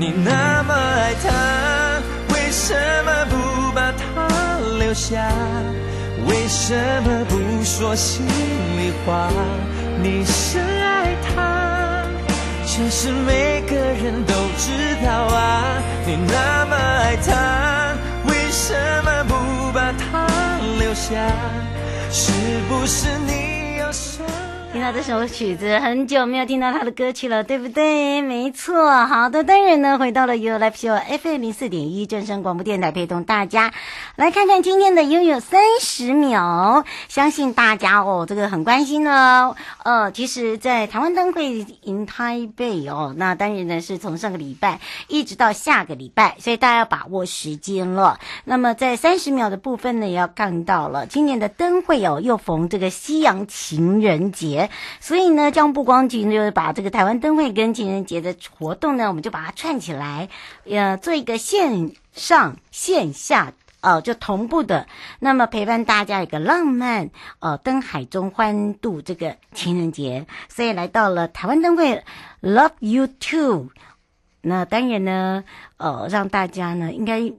你那么爱他，为什么不把他留下？为什么不说心里话？你深爱他，其实每个人都知道啊。你那么爱他，为什么不把他留下？是不是你有什么？听到这首曲子，很久没有听到他的歌曲了，对不对？没错。好的，当然呢，回到了 You Live Show FM 零四点一正声广播电台，陪同大家来看看今天的悠悠三十秒。相信大家哦，这个很关心哦。呃，其实，在台湾灯会 in 台北哦，那当然呢是从上个礼拜一直到下个礼拜，所以大家要把握时间了。那么在三十秒的部分呢，也要看到了今年的灯会哦，又逢这个夕阳情人节。所以呢，交通部光局就是把这个台湾灯会跟情人节的活动呢，我们就把它串起来，呃，做一个线上线下呃，就同步的，那么陪伴大家一个浪漫呃灯海中欢度这个情人节。所以来到了台湾灯会，Love You Too。那当然呢，呃，让大家呢应该。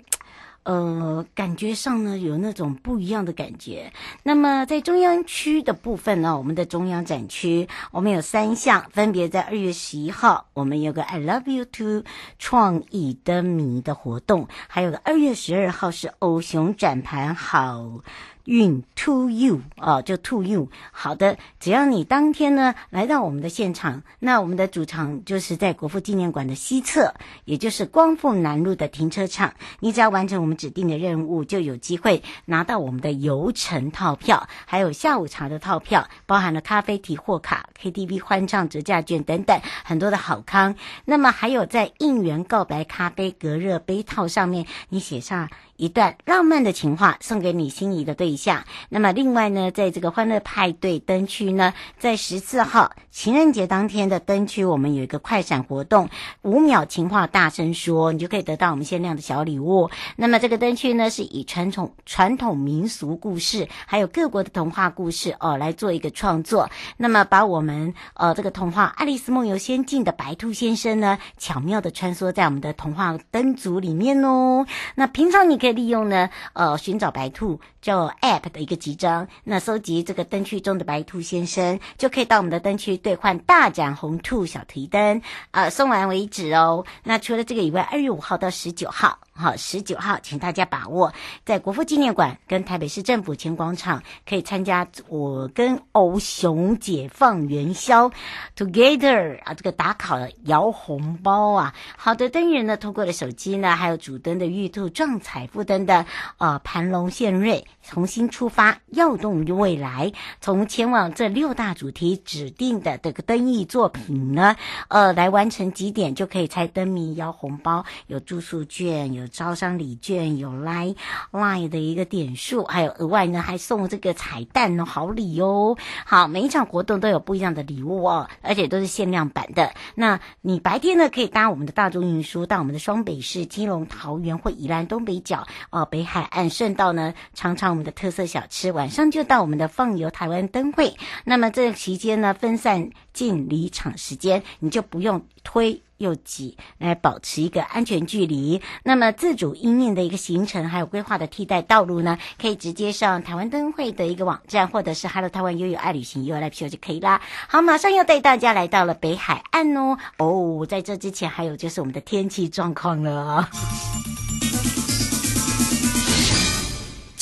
呃，感觉上呢有那种不一样的感觉。那么在中央区的部分呢，我们的中央展区，我们有三项，分别在二月十一号，我们有个 I Love you to 创意灯谜的活动，还有个二月十二号是欧熊展盘好。运 to you 哦，就 to you。好的，只要你当天呢来到我们的现场，那我们的主场就是在国父纪念馆的西侧，也就是光复南路的停车场。你只要完成我们指定的任务，就有机会拿到我们的游程套票，还有下午茶的套票，包含了咖啡提货卡、KTV 欢唱折价券等等很多的好康。那么还有在应援告白咖啡隔热杯套上面，你写上。一段浪漫的情话送给你心仪的对象。那么，另外呢，在这个欢乐派对灯区呢，在十四号情人节当天的灯区，我们有一个快闪活动，五秒情话大声说，你就可以得到我们限量的小礼物。那么，这个灯区呢，是以传统传统民俗故事，还有各国的童话故事哦，来做一个创作。那么，把我们呃这个童话《爱丽丝梦游仙境》的白兔先生呢，巧妙地穿梭在我们的童话灯组里面哦。那平常你可以。利用呢，呃，寻找白兔叫 App 的一个集章，那收集这个灯区中的白兔先生，就可以到我们的灯区兑换大盏红兔小提灯，呃，送完为止哦。那除了这个以外，二月五号到十九号。好，十九号，请大家把握在国父纪念馆跟台北市政府前广场可以参加我跟欧熊解放元宵 Together 啊，这个打卡摇红包啊。好的灯人呢，通过了手机呢，还有主灯的玉兔撞彩富灯的呃盘龙献瑞，重新出发，耀动未来，从前往这六大主题指定的这个灯艺作品呢，呃，来完成几点就可以猜灯谜摇红包，有住宿券，有招商礼券，有 Line Line 的一个点数，还有额外呢还送这个彩蛋哦，好礼哦。好，每一场活动都有不一样的礼物哦，而且都是限量版的。那你白天呢可以搭我们的大众运输到我们的双北市、基隆、桃园或宜兰东北角哦，北海岸顺道呢尝尝我们的特色小吃，晚上就到我们的放游台湾灯会。那么这期间呢分散进离场时间，你就不用推又挤，来保持一个安全距离。那么自主应应的一个行程，还有规划的替代道路呢，可以直接上台湾灯会的一个网站，或者是 Hello 台湾悠悠爱旅行 U L P U 就可以啦。好，马上要带大家来到了北海岸哦。哦，在这之前还有就是我们的天气状况了。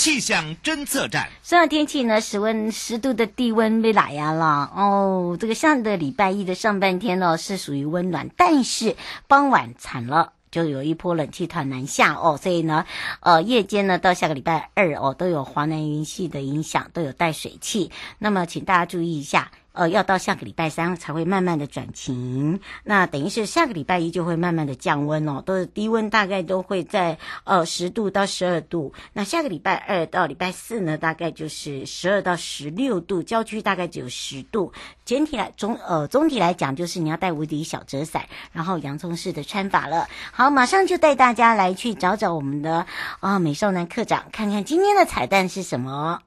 气象侦测站，虽然天气呢，十温十度的低温被打压了哦，这个上个礼拜一的上半天呢是属于温暖，但是傍晚惨了，就有一波冷气团南下哦，所以呢，呃，夜间呢到下个礼拜二哦都有华南云系的影响，都有带水汽，那么请大家注意一下。呃，要到下个礼拜三才会慢慢的转晴，那等于是下个礼拜一就会慢慢的降温哦，都是低温大概都会在呃十度到十二度，那下个礼拜二到礼拜四呢，大概就是十二到十六度，郊区大概只有十度。整体来总呃总体来讲，就是你要带无敌小折伞，然后洋葱式的穿法了。好，马上就带大家来去找找我们的啊、美少男课长，看看今天的彩蛋是什么。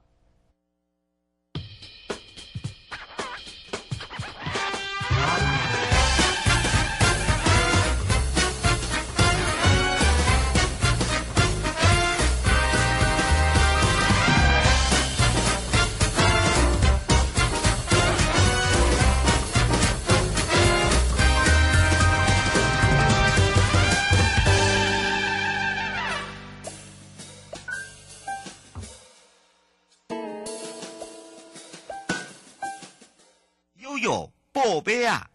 哟宝贝啊！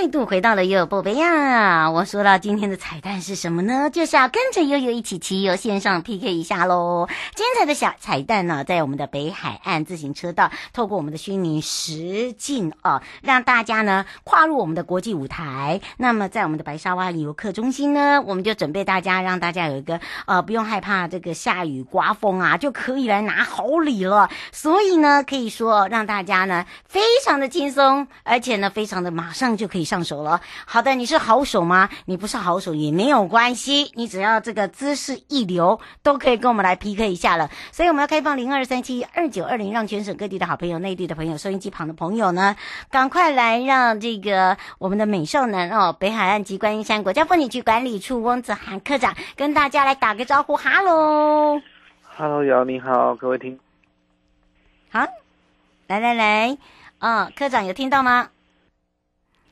再度回到了悠悠宝贝呀！我说到今天的彩蛋是什么呢？就是要跟着悠悠一起骑游线上 PK 一下喽！精彩的小彩蛋呢，在我们的北海岸自行车道，透过我们的虚拟实境哦，让大家呢跨入我们的国际舞台。那么在我们的白沙湾游客中心呢，我们就准备大家让大家有一个呃不用害怕这个下雨刮风啊，就可以来拿好礼了。所以呢，可以说让大家呢非常的轻松，而且呢非常的马上就可以。上手了。好的，你是好手吗？你不是好手也没有关系，你只要这个姿势一流，都可以跟我们来 PK 一下了。所以我们要开放零二三七二九二零，让全省各地的好朋友、内地的朋友、收音机旁的朋友呢，赶快来让这个我们的美少男哦，北海岸及观音山国家风景区管理处翁子涵科长跟大家来打个招呼，哈喽，哈喽，瑶你好，各位听，好，来来来，嗯，科长有听到吗？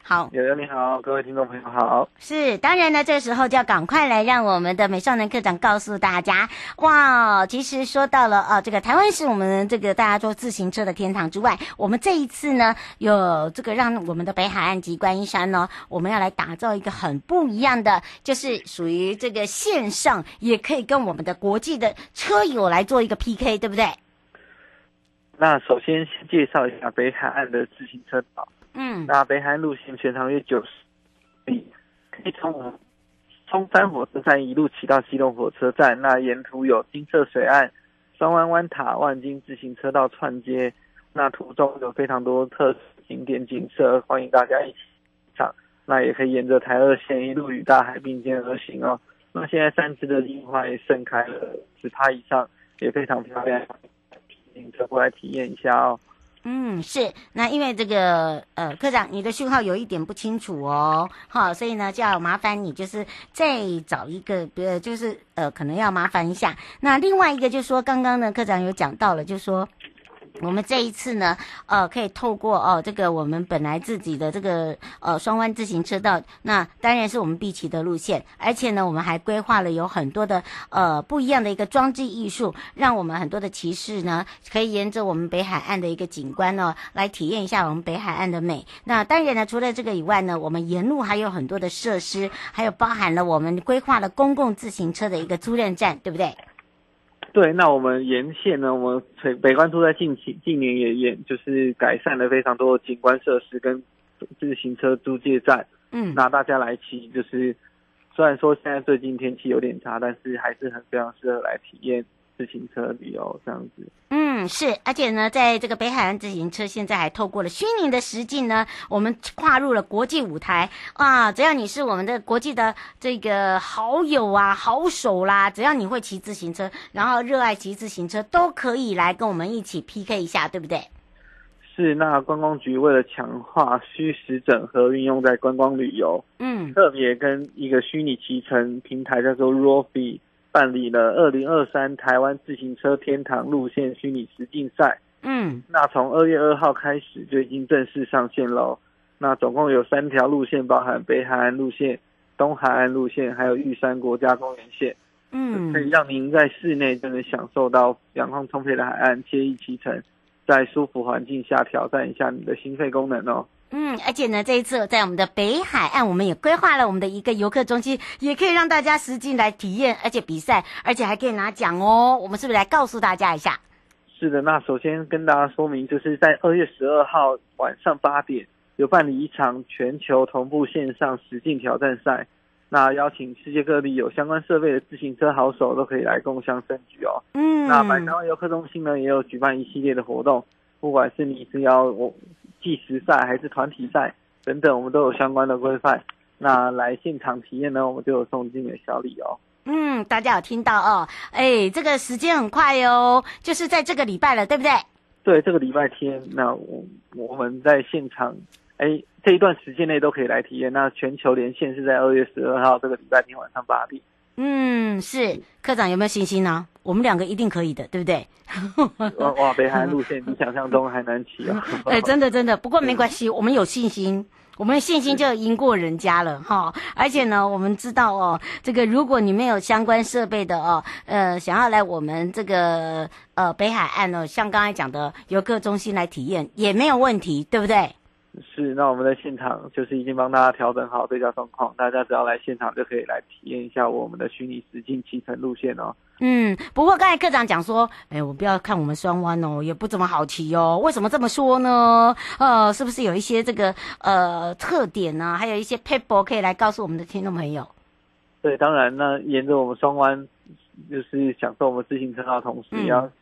好，友友你好，各位听众朋友好。是，当然呢，这时候就要赶快来让我们的美少男科长告诉大家，哇，其实说到了啊，这个台湾是我们这个大家坐自行车的天堂之外，我们这一次呢，有这个让我们的北海岸及观音山呢，我们要来打造一个很不一样的，就是属于这个线上也可以跟我们的国际的车友来做一个 PK，对不对？那首先先介绍一下北海岸的自行车道。嗯，那北海路线全长约九十里，可以从松山火车站一路骑到西隆火车站。那沿途有金色水岸、双湾湾塔、万金自行车道串接。那途中有非常多特色景点景色，欢迎大家一起上。那也可以沿着台二线一路与大海并肩而行哦。那现在三芝的樱花也盛开了十趴以上，也非常漂亮，请车过来体验一下哦。嗯，是，那因为这个呃，科长，你的讯号有一点不清楚哦，好，所以呢，就要麻烦你就是再找一个，呃，就是呃，可能要麻烦一下。那另外一个就说，刚刚呢，科长有讲到了，就说，我们这一次呢，呃，可以透过哦，这个我们本来自己的这个呃双湾自行车道，那当然是我们必骑的路线，而且呢，我们还规划了有很多的呃不一样的一个装置艺术，让我们很多的骑士呢，可以沿着我们北海岸的一个景观呢，来体验一下我们北海岸的美。那当然呢，除了这个以外呢，我们沿路还有很多的设施，还有包含了我们规划了公共自行车的一个租赁站，对不对？对，那我们沿线呢，我们北北关都在近期近年也也就是改善了非常多的景观设施跟自行车租借站，嗯，那大家来骑就是，虽然说现在最近天气有点差，但是还是很非常适合来体验。自行车旅游这样子，嗯，是，而且呢，在这个北海岸自行车现在还透过了虚拟的实境呢，我们跨入了国际舞台啊！只要你是我们的国际的这个好友啊、好手啦，只要你会骑自行车，然后热爱骑自行车，都可以来跟我们一起 PK 一下，对不对？是，那观光局为了强化虚实整合运用在观光旅游，嗯，特别跟一个虚拟骑乘平台叫做 Rofi。办理了二零二三台湾自行车天堂路线虚拟实境赛，嗯，那从二月二号开始就已经正式上线喽。那总共有三条路线，包含北海岸路线、东海岸路线，还有玉山国家公园线，嗯，可以让您在室内就能享受到阳光充沛的海岸，惬意骑乘，在舒服环境下挑战一下你的心肺功能哦。嗯，而且呢，这一次在我们的北海岸，我们也规划了我们的一个游客中心，也可以让大家实际来体验，而且比赛，而且还可以拿奖哦。我们是不是来告诉大家一下？是的，那首先跟大家说明，就是在二月十二号晚上八点，有办理一场全球同步线上实境挑战赛，那邀请世界各地有相关设备的自行车好手都可以来共襄盛举哦。嗯，那北台湾游客中心呢，也有举办一系列的活动，不管是你是要我。计时赛还是团体赛等等，我们都有相关的规范。那来现场体验呢，我们就有送精美小礼哦。嗯，大家有听到哦？哎，这个时间很快哦，就是在这个礼拜了，对不对？对，这个礼拜天，那我我们在现场，哎，这一段时间内都可以来体验。那全球连线是在二月十二号这个礼拜天晚上八点。嗯，是科长有没有信心呢？我们两个一定可以的，对不对？哇哇，北海岸路线比想象中还难骑啊！哎，真的真的，不过没关系，我们有信心，我们的信心就赢过人家了哈。而且呢，我们知道哦，这个如果你没有相关设备的哦，呃，想要来我们这个呃北海岸呢，像刚才讲的游客中心来体验也没有问题，对不对？是，那我们在现场就是已经帮大家调整好对焦状况，大家只要来现场就可以来体验一下我们的虚拟实境骑乘路线哦。嗯，不过刚才科长讲说，哎，我不要看我们双湾哦，也不怎么好骑哦。为什么这么说呢？呃，是不是有一些这个呃特点呢？还有一些 paper 可以来告诉我们的听众朋友？对，当然，那沿着我们双湾，就是享受我们自行车道的同时，也要、嗯。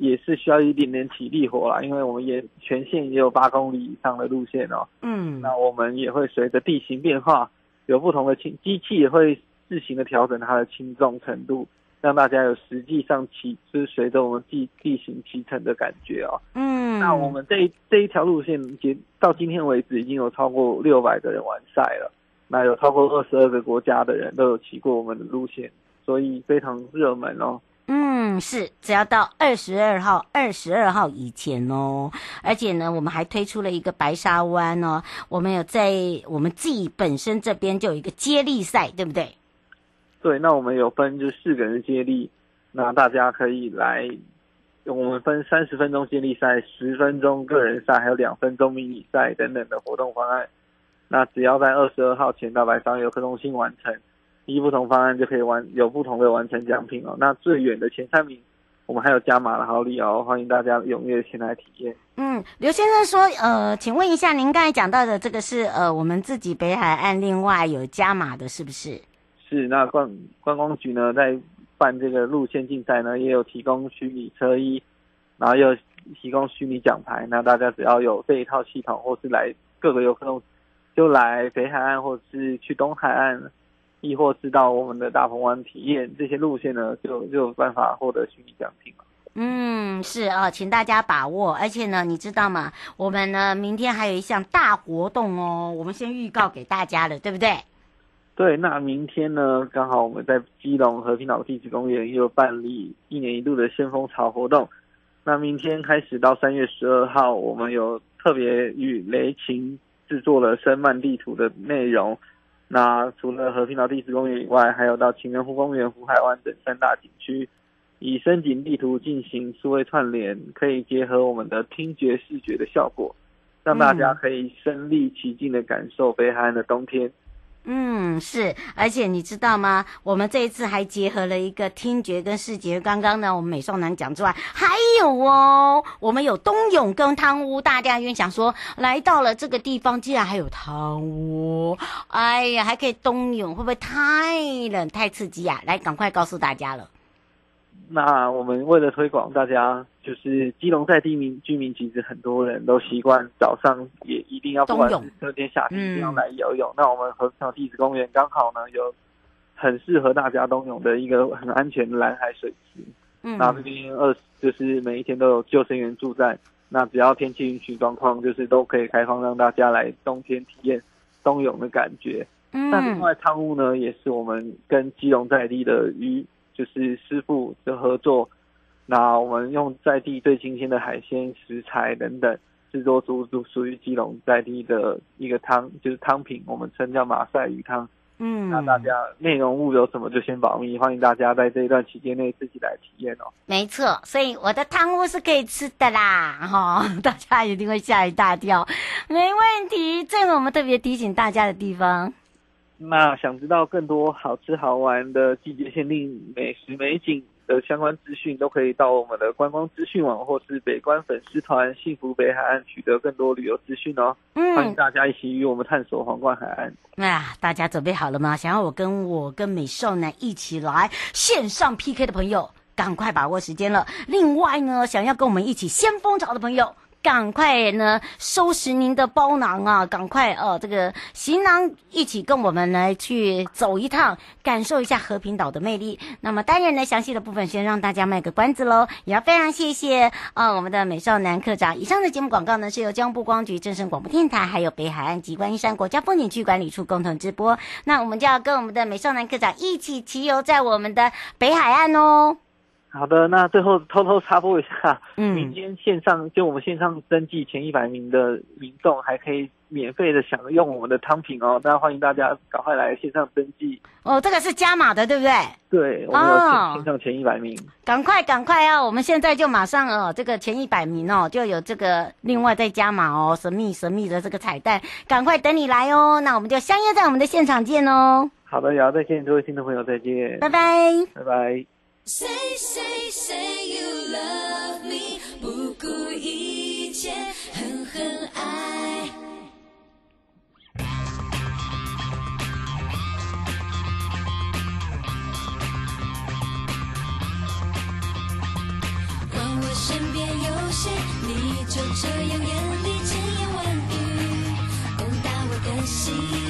也是需要一点点体力活啦，因为我们也全线也有八公里以上的路线哦。嗯，那我们也会随着地形变化，有不同的轻机器也会自行的调整它的轻重程度，让大家有实际上骑，就是随着我们地地形骑乘的感觉哦。嗯，那我们这一这一条路线，截到今天为止已经有超过六百个人完赛了，那有超过二十二个国家的人都有骑过我们的路线，所以非常热门哦。嗯，是，只要到二十二号，二十二号以前哦。而且呢，我们还推出了一个白沙湾哦。我们有在我们自己本身这边就有一个接力赛，对不对？对，那我们有分就四个人接力，那大家可以来。我们分三十分钟接力赛、十分钟个人赛，还有两分钟迷你赛等等的活动方案。那只要在二十二号前到白沙游客中心完成。依不同方案就可以完有不同的完成奖品哦。那最远的前三名，我们还有加码的好礼哦，欢迎大家踊跃前来体验。嗯，刘先生说，呃，请问一下，您刚才讲到的这个是呃我们自己北海岸另外有加码的，是不是？是，那观观光局呢在办这个路线竞赛呢，也有提供虚拟车衣，然后又提供虚拟奖牌。那大家只要有这一套系统，或是来各个游客就来北海岸，或是去东海岸。亦或是到我们的大鹏湾体验这些路线呢，就就有办法获得虚拟奖品了。嗯，是啊、哦，请大家把握。而且呢，你知道吗？我们呢，明天还有一项大活动哦，我们先预告给大家了，对不对？对，那明天呢，刚好我们在基隆和平岛地质公园又办理一年一度的先锋潮活动。那明天开始到三月十二号，我们有特别与雷擎制作了申曼地图的内容。那除了和平岛地质公园以外，还有到情人湖公园、湖海湾等三大景区，以深景地图进行数位串联，可以结合我们的听觉、视觉的效果，让大家可以身临其境的感受北海岸的冬天。嗯，是，而且你知道吗？我们这一次还结合了一个听觉跟视觉。刚刚呢，我们美少男讲之外，还有哦，我们有冬泳跟汤屋。大家因为想说，来到了这个地方，竟然还有汤屋，哎呀，还可以冬泳，会不会太冷太刺激啊？来，赶快告诉大家了。那我们为了推广，大家就是基隆在地民居民，其实很多人都习惯早上也一定要不管是夏天夏天一定要来游泳。嗯、那我们和平地质公园刚好呢有很适合大家冬泳的一个很安全的蓝海水池。嗯，那这边二就是每一天都有救生员驻站，那只要天气允许状况，就是都可以开放让大家来冬天体验冬泳的感觉。嗯，那另外汤屋呢，也是我们跟基隆在地的鱼。就是师傅的合作，那我们用在地最新鲜的海鲜食材等等，制作出属属于基隆在地的一个汤，就是汤品，我们称叫马赛鱼汤。嗯，那大家内容物有什么就先保密，欢迎大家在这一段期间内自己来体验哦。没错，所以我的汤屋是可以吃的啦，哈、哦，大家一定会吓一大跳。没问题，这是我们特别提醒大家的地方。那想知道更多好吃好玩的季节限定美食美景的相关资讯，都可以到我们的观光资讯网或是北关粉丝团“幸福北海岸”取得更多旅游资讯哦。嗯，欢迎大家一起与我们探索皇冠海岸。那、哎、大家准备好了吗？想要我跟我跟美少男一起来线上 PK 的朋友，赶快把握时间了。另外呢，想要跟我们一起先锋潮的朋友。赶快呢，收拾您的包囊啊！赶快哦，这个行囊一起跟我们来去走一趟，感受一下和平岛的魅力。那么当然呢，详细的部分先让大家卖个关子喽。也要非常谢谢啊、我们的美少男课长。以上的节目广告呢，是由江部光局、正声广播电台还有北海岸及观音山国家风景区管理处共同直播。那我们就要跟我们的美少男课长一起骑游在我们的北海岸哦。好的，那最后偷偷插播一下，嗯，明天线上就我们线上登记前一百名的民众还可以免费的享用我们的汤品哦，那欢迎大家赶快来线上登记哦，这个是加码的，对不对？对，我们有线上前一百名，赶快赶快啊！我们现在就马上哦，这个前一百名哦，就有这个另外再加码哦，神秘神秘的这个彩蛋，赶快等你来哦，那我们就相约在我们的现场见哦。好的，也再见，各位听众朋友再见，拜拜，拜拜。Say, say, say you love me，不顾一切，狠狠爱。当我身边有谁，你就这样眼里千言万语，攻打我的心。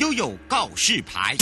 悠悠告示牌。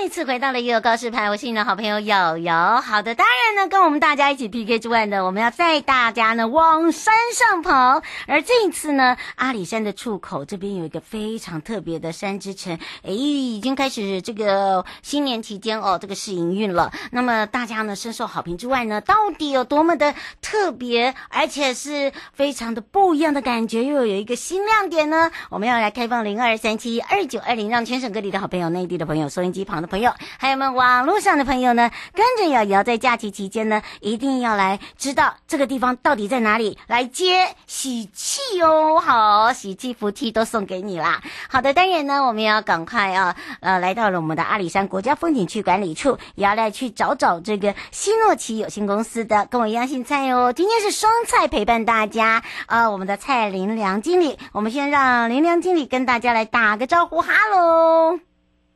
再次回到了悠悠告示牌，我是你的好朋友瑶瑶。好的，当然呢，跟我们大家一起 PK 之外呢，我们要带大家呢往山上跑。而这一次呢，阿里山的出口这边有一个非常特别的山之城，诶，已经开始这个新年期间哦，这个试营运了。那么大家呢深受好评之外呢，到底有多么的特别，而且是非常的不一样的感觉，又有一个新亮点呢？我们要来开放零二三七二九二零，让全省各地的好朋友、内地的朋友、收音机旁的。朋友，还有我们网络上的朋友呢，跟着瑶瑶在假期期间呢，一定要来知道这个地方到底在哪里，来接喜气哦！好，喜气福气都送给你啦。好的，当然呢，我们要赶快啊，呃，来到了我们的阿里山国家风景区管理处，也要来去找找这个希诺奇有限公司的，跟我一样姓蔡哦。今天是双菜陪伴大家啊、我们的蔡林良经理，我们先让林良经理跟大家来打个招呼，哈喽。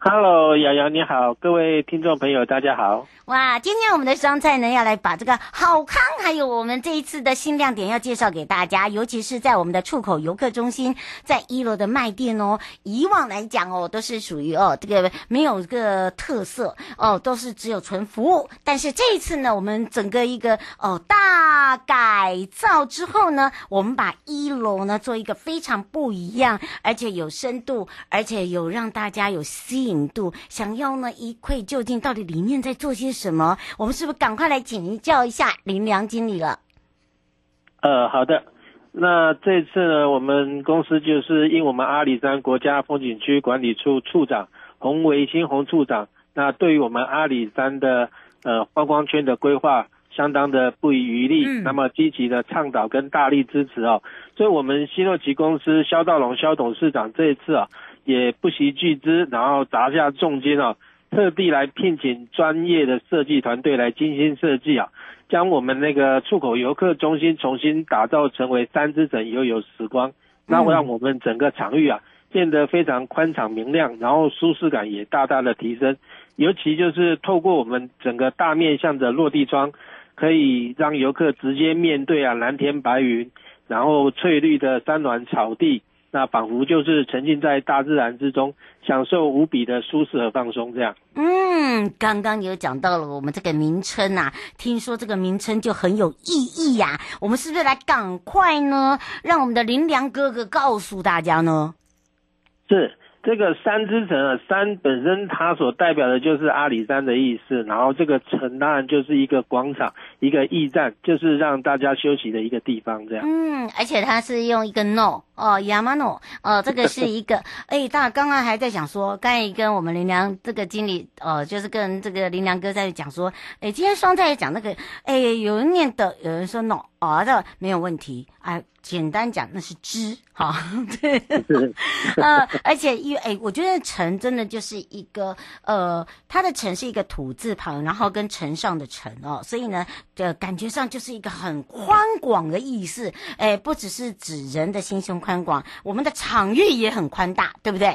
Hello，瑶瑶你好，各位听众朋友大家好。哇，今天我们的双菜呢，要来把这个好康，还有我们这一次的新亮点要介绍给大家，尤其是在我们的出口游客中心，在一楼的卖店哦。以往来讲哦，都是属于哦这个没有个特色哦，都是只有纯服务。但是这一次呢，我们整个一个哦大改造之后呢，我们把一楼呢做一个非常不一样，而且有深度，而且有让大家有吸引度，想要呢一窥究竟到底里面在做些什么。我们是不是赶快来请教一下林良经理了？呃，好的。那这次呢，我们公司就是应我们阿里山国家风景区管理处处长洪维新洪处长，那对于我们阿里山的呃观光圈的规划，相当的不遗余力，嗯、那么积极的倡导跟大力支持哦。所以，我们新诺奇公司肖道龙肖董事长这一次啊，也不惜巨资，然后砸下重金哦。特地来聘请专业的设计团队来精心设计啊，将我们那个出口游客中心重新打造成为三之城悠游时光，那会让我们整个场域啊变得非常宽敞明亮，然后舒适感也大大的提升。尤其就是透过我们整个大面向的落地窗，可以让游客直接面对啊蓝天白云，然后翠绿的山峦草地。那仿佛就是沉浸在大自然之中，享受无比的舒适和放松。这样，嗯，刚刚有讲到了我们这个名称啊，听说这个名称就很有意义呀、啊。我们是不是来赶快呢，让我们的林良哥哥告诉大家呢？是。这个山之城啊，山本身它所代表的就是阿里山的意思，然后这个城当然就是一个广场，一个驿站，就是让大家休息的一个地方，这样。嗯，而且它是用一个 no 哦，Yamano 哦，这个是一个，哎，大家刚刚还在讲说，刚才跟我们林良这个经理呃，就是跟这个林良哥在讲说，哎，今天双菜也讲那个，哎，有人念的，有人说 no。哦，这没有问题啊。简单讲，那是知哈，对，呃，而且因为哎，我觉得城真的就是一个呃，它的城是一个土字旁，然后跟城上的城哦，所以呢，这感觉上就是一个很宽广的意思。哎，不只是指人的心胸宽广，我们的场域也很宽大，对不对？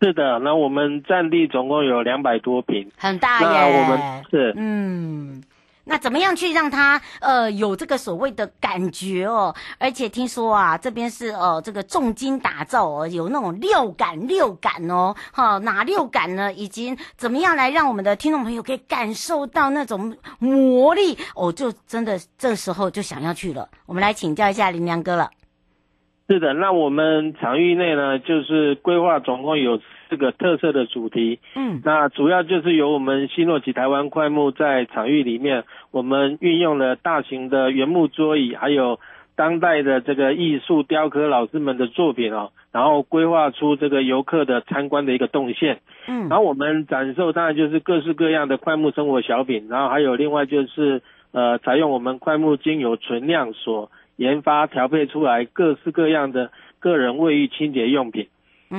是的，那我们占地总共有两百多平，很大耶。那我们是嗯。那怎么样去让他呃有这个所谓的感觉哦？而且听说啊，这边是呃这个重金打造哦，有那种六感六感哦，哈，哪六感呢？以及怎么样来让我们的听众朋友可以感受到那种魔力哦？就真的这时候就想要去了。我们来请教一下林良哥了。是的，那我们场域内呢，就是规划总共有四个特色的主题。嗯，那主要就是由我们新诺奇台湾快木在场域里面，我们运用了大型的原木桌椅，还有当代的这个艺术雕刻老师们的作品哦，然后规划出这个游客的参观的一个动线。嗯，然后我们展售当然就是各式各样的快木生活小品，然后还有另外就是呃，采用我们快木精油存量所。研发调配出来各式各样的个人卫浴清洁用品，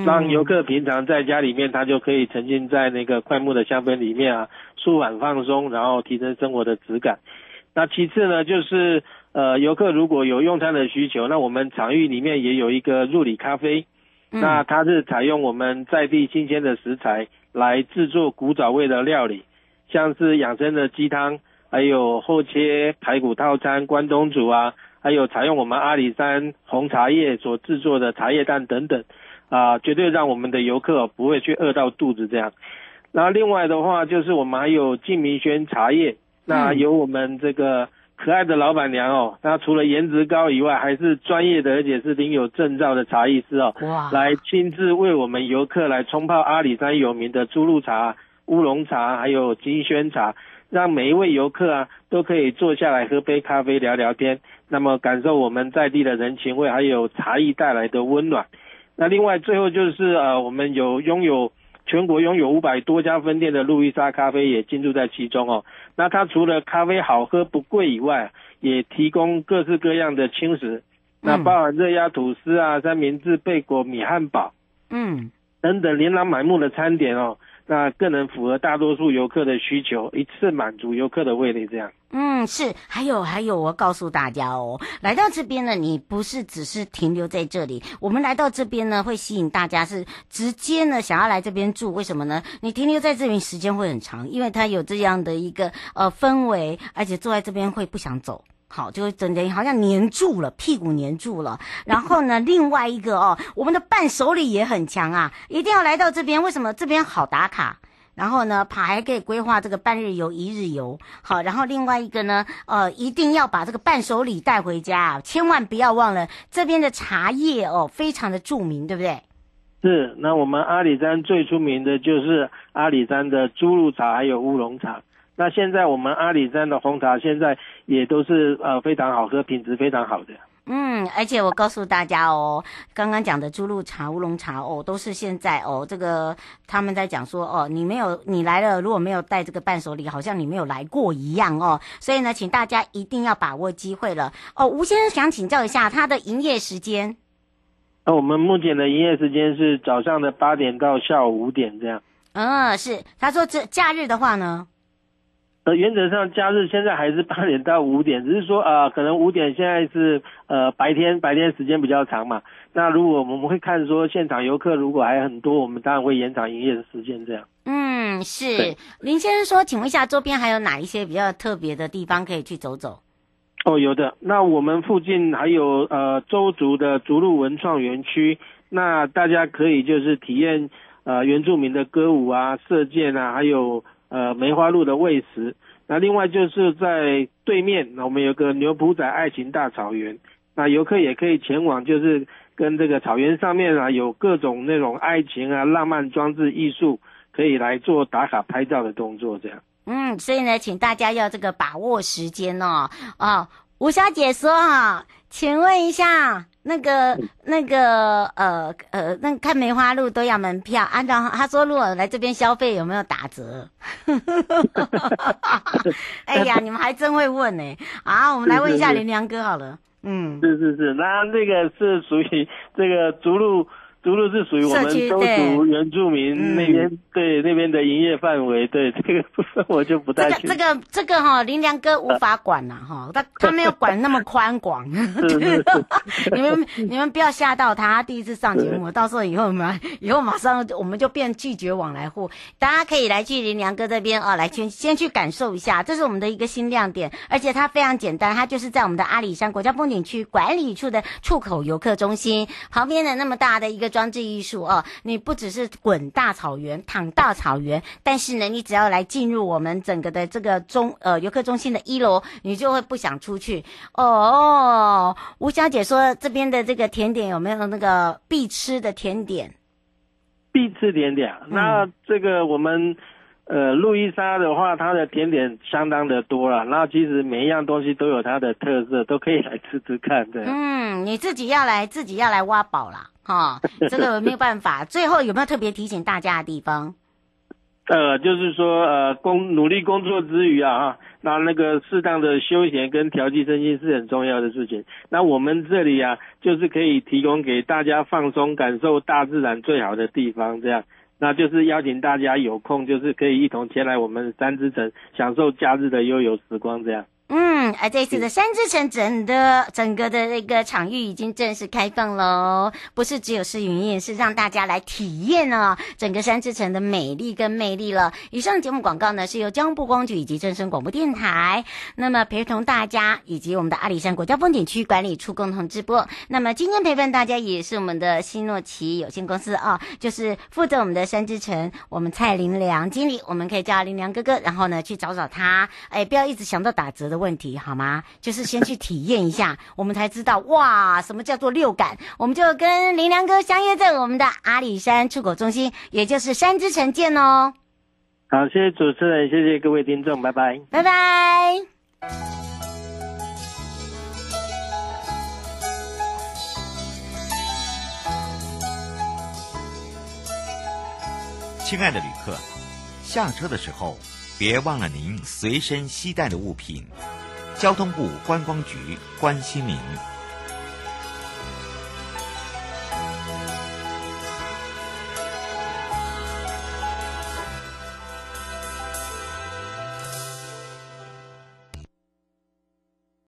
让游客平常在家里面，他就可以沉浸在那个快木的香氛里面啊，舒缓放松，然后提升生活的质感。那其次呢，就是呃，游客如果有用餐的需求，那我们场域里面也有一个入里咖啡，那它是采用我们在地新鲜的食材来制作古早味的料理，像是养生的鸡汤，还有厚切排骨套餐、关东煮啊。还有采用我们阿里山红茶叶所制作的茶叶蛋等等，啊，绝对让我们的游客不会去饿到肚子这样。那另外的话，就是我们还有静明轩茶叶，那由我们这个可爱的老板娘哦，那除了颜值高以外，还是专业的，而且是领有证照的茶艺师哦，哇，来亲自为我们游客来冲泡阿里山有名的猪露茶、乌龙茶，还有金萱茶。让每一位游客啊都可以坐下来喝杯咖啡聊聊天，那么感受我们在地的人情味，还有茶艺带来的温暖。那另外最后就是呃，我们有拥有全国拥有五百多家分店的路易莎咖啡也进驻在其中哦。那它除了咖啡好喝不贵以外，也提供各式各样的轻食，那包含热压吐司啊、三明治、贝果、米汉堡，嗯，等等琳琅满目的餐点哦。那更能符合大多数游客的需求，一次满足游客的胃里这样。嗯，是，还有还有，我告诉大家哦，来到这边呢，你不是只是停留在这里，我们来到这边呢，会吸引大家是直接呢想要来这边住，为什么呢？你停留在这边时间会很长，因为它有这样的一个呃氛围，而且坐在这边会不想走，好，就会整天好像黏住了，屁股黏住了。然后呢，另外一个哦，我们的伴手礼也很强啊，一定要来到这边，为什么？这边好打卡。然后呢，爬还可以规划这个半日游、一日游。好，然后另外一个呢，呃，一定要把这个伴手礼带回家，千万不要忘了这边的茶叶哦，非常的著名，对不对？是。那我们阿里山最出名的就是阿里山的珠露茶，还有乌龙茶。那现在我们阿里山的红茶现在也都是呃非常好喝，品质非常好的。嗯，而且我告诉大家哦，刚刚讲的猪露茶、乌龙茶哦，都是现在哦，这个他们在讲说哦，你没有你来了，如果没有带这个伴手礼，好像你没有来过一样哦。所以呢，请大家一定要把握机会了哦。吴先生想请教一下他的营业时间。那我们目前的营业时间是早上的八点到下午五点这样。嗯，是。他说这假日的话呢？呃，原则上假日现在还是八点到五点，只是说呃，可能五点现在是呃白天，白天时间比较长嘛。那如果我们会看说现场游客如果还很多，我们当然会延长营业的时间这样。嗯，是。林先生说，请问一下周边还有哪一些比较特别的地方可以去走走？哦，有的。那我们附近还有呃周族的竹鹿文创园区，那大家可以就是体验呃原住民的歌舞啊、射箭啊，还有。呃，梅花鹿的喂食。那另外就是在对面，那我们有个牛埔仔爱情大草原，那游客也可以前往，就是跟这个草原上面啊，有各种那种爱情啊、浪漫装置艺术，可以来做打卡拍照的动作，这样。嗯，所以呢，请大家要这个把握时间哦。哦，吴小姐说啊，请问一下。那个、那个、呃、呃，那看梅花鹿都要门票。按照他说，如果来这边消费有没有打折？哎呀，你们还真会问呢。啊，我们来问一下林良哥好了。嗯，是是是，那那个是属于这个逐鹿。逐鹿是属于我们周族原住民那边，对，那边的营业范围，对这个部分我就不太清楚。这个这个这个哈，林良哥无法管了哈，他 他没有管那么宽广。你们你们不要吓到他，他第一次上节目，到时候以后嘛，以后马上我们就变拒绝往来户。大家可以来去林良哥这边啊，来先先去感受一下，这是我们的一个新亮点，而且它非常简单，它就是在我们的阿里山国家风景区管理处的出口游客中心旁边的那么大的一个。装置艺术哦，你不只是滚大草原、躺大草原，但是呢，你只要来进入我们整个的这个中呃游客中心的一楼，你就会不想出去哦。吴小姐说，这边的这个甜点有没有那个必吃的甜点？必吃甜点，那这个我们。呃，路易莎的话，它的甜点相当的多了，那其实每一样东西都有它的特色，都可以来吃吃看，的。嗯，你自己要来，自己要来挖宝啦，哈，这个没有办法。最后有没有特别提醒大家的地方？呃，就是说，呃，工努力工作之余啊，哈，那那个适当的休闲跟调剂身心是很重要的事情。那我们这里啊，就是可以提供给大家放松、感受大自然最好的地方，这样。那就是邀请大家有空，就是可以一同前来我们三之城，享受假日的悠游时光，这样。嗯，而这次的山之城整的整个的那个场域已经正式开放喽，不是只有试营业，是让大家来体验哦，整个山之城的美丽跟魅力了。以上节目广告呢，是由交通部光局以及正声广播电台，那么陪同大家以及我们的阿里山国家风景区管理处共同直播。那么今天陪伴大家也是我们的希诺奇有限公司啊、哦，就是负责我们的山之城，我们蔡林良经理，我们可以叫林良哥哥，然后呢去找找他，哎，不要一直想到打折的问题好吗？就是先去体验一下，我们才知道哇，什么叫做六感。我们就跟林良哥相约在我们的阿里山出口中心，也就是山之城见哦。好，谢谢主持人，谢谢各位听众，拜拜，拜拜。亲爱的旅客，下车的时候别忘了您随身携带的物品。交通部观光局关心民。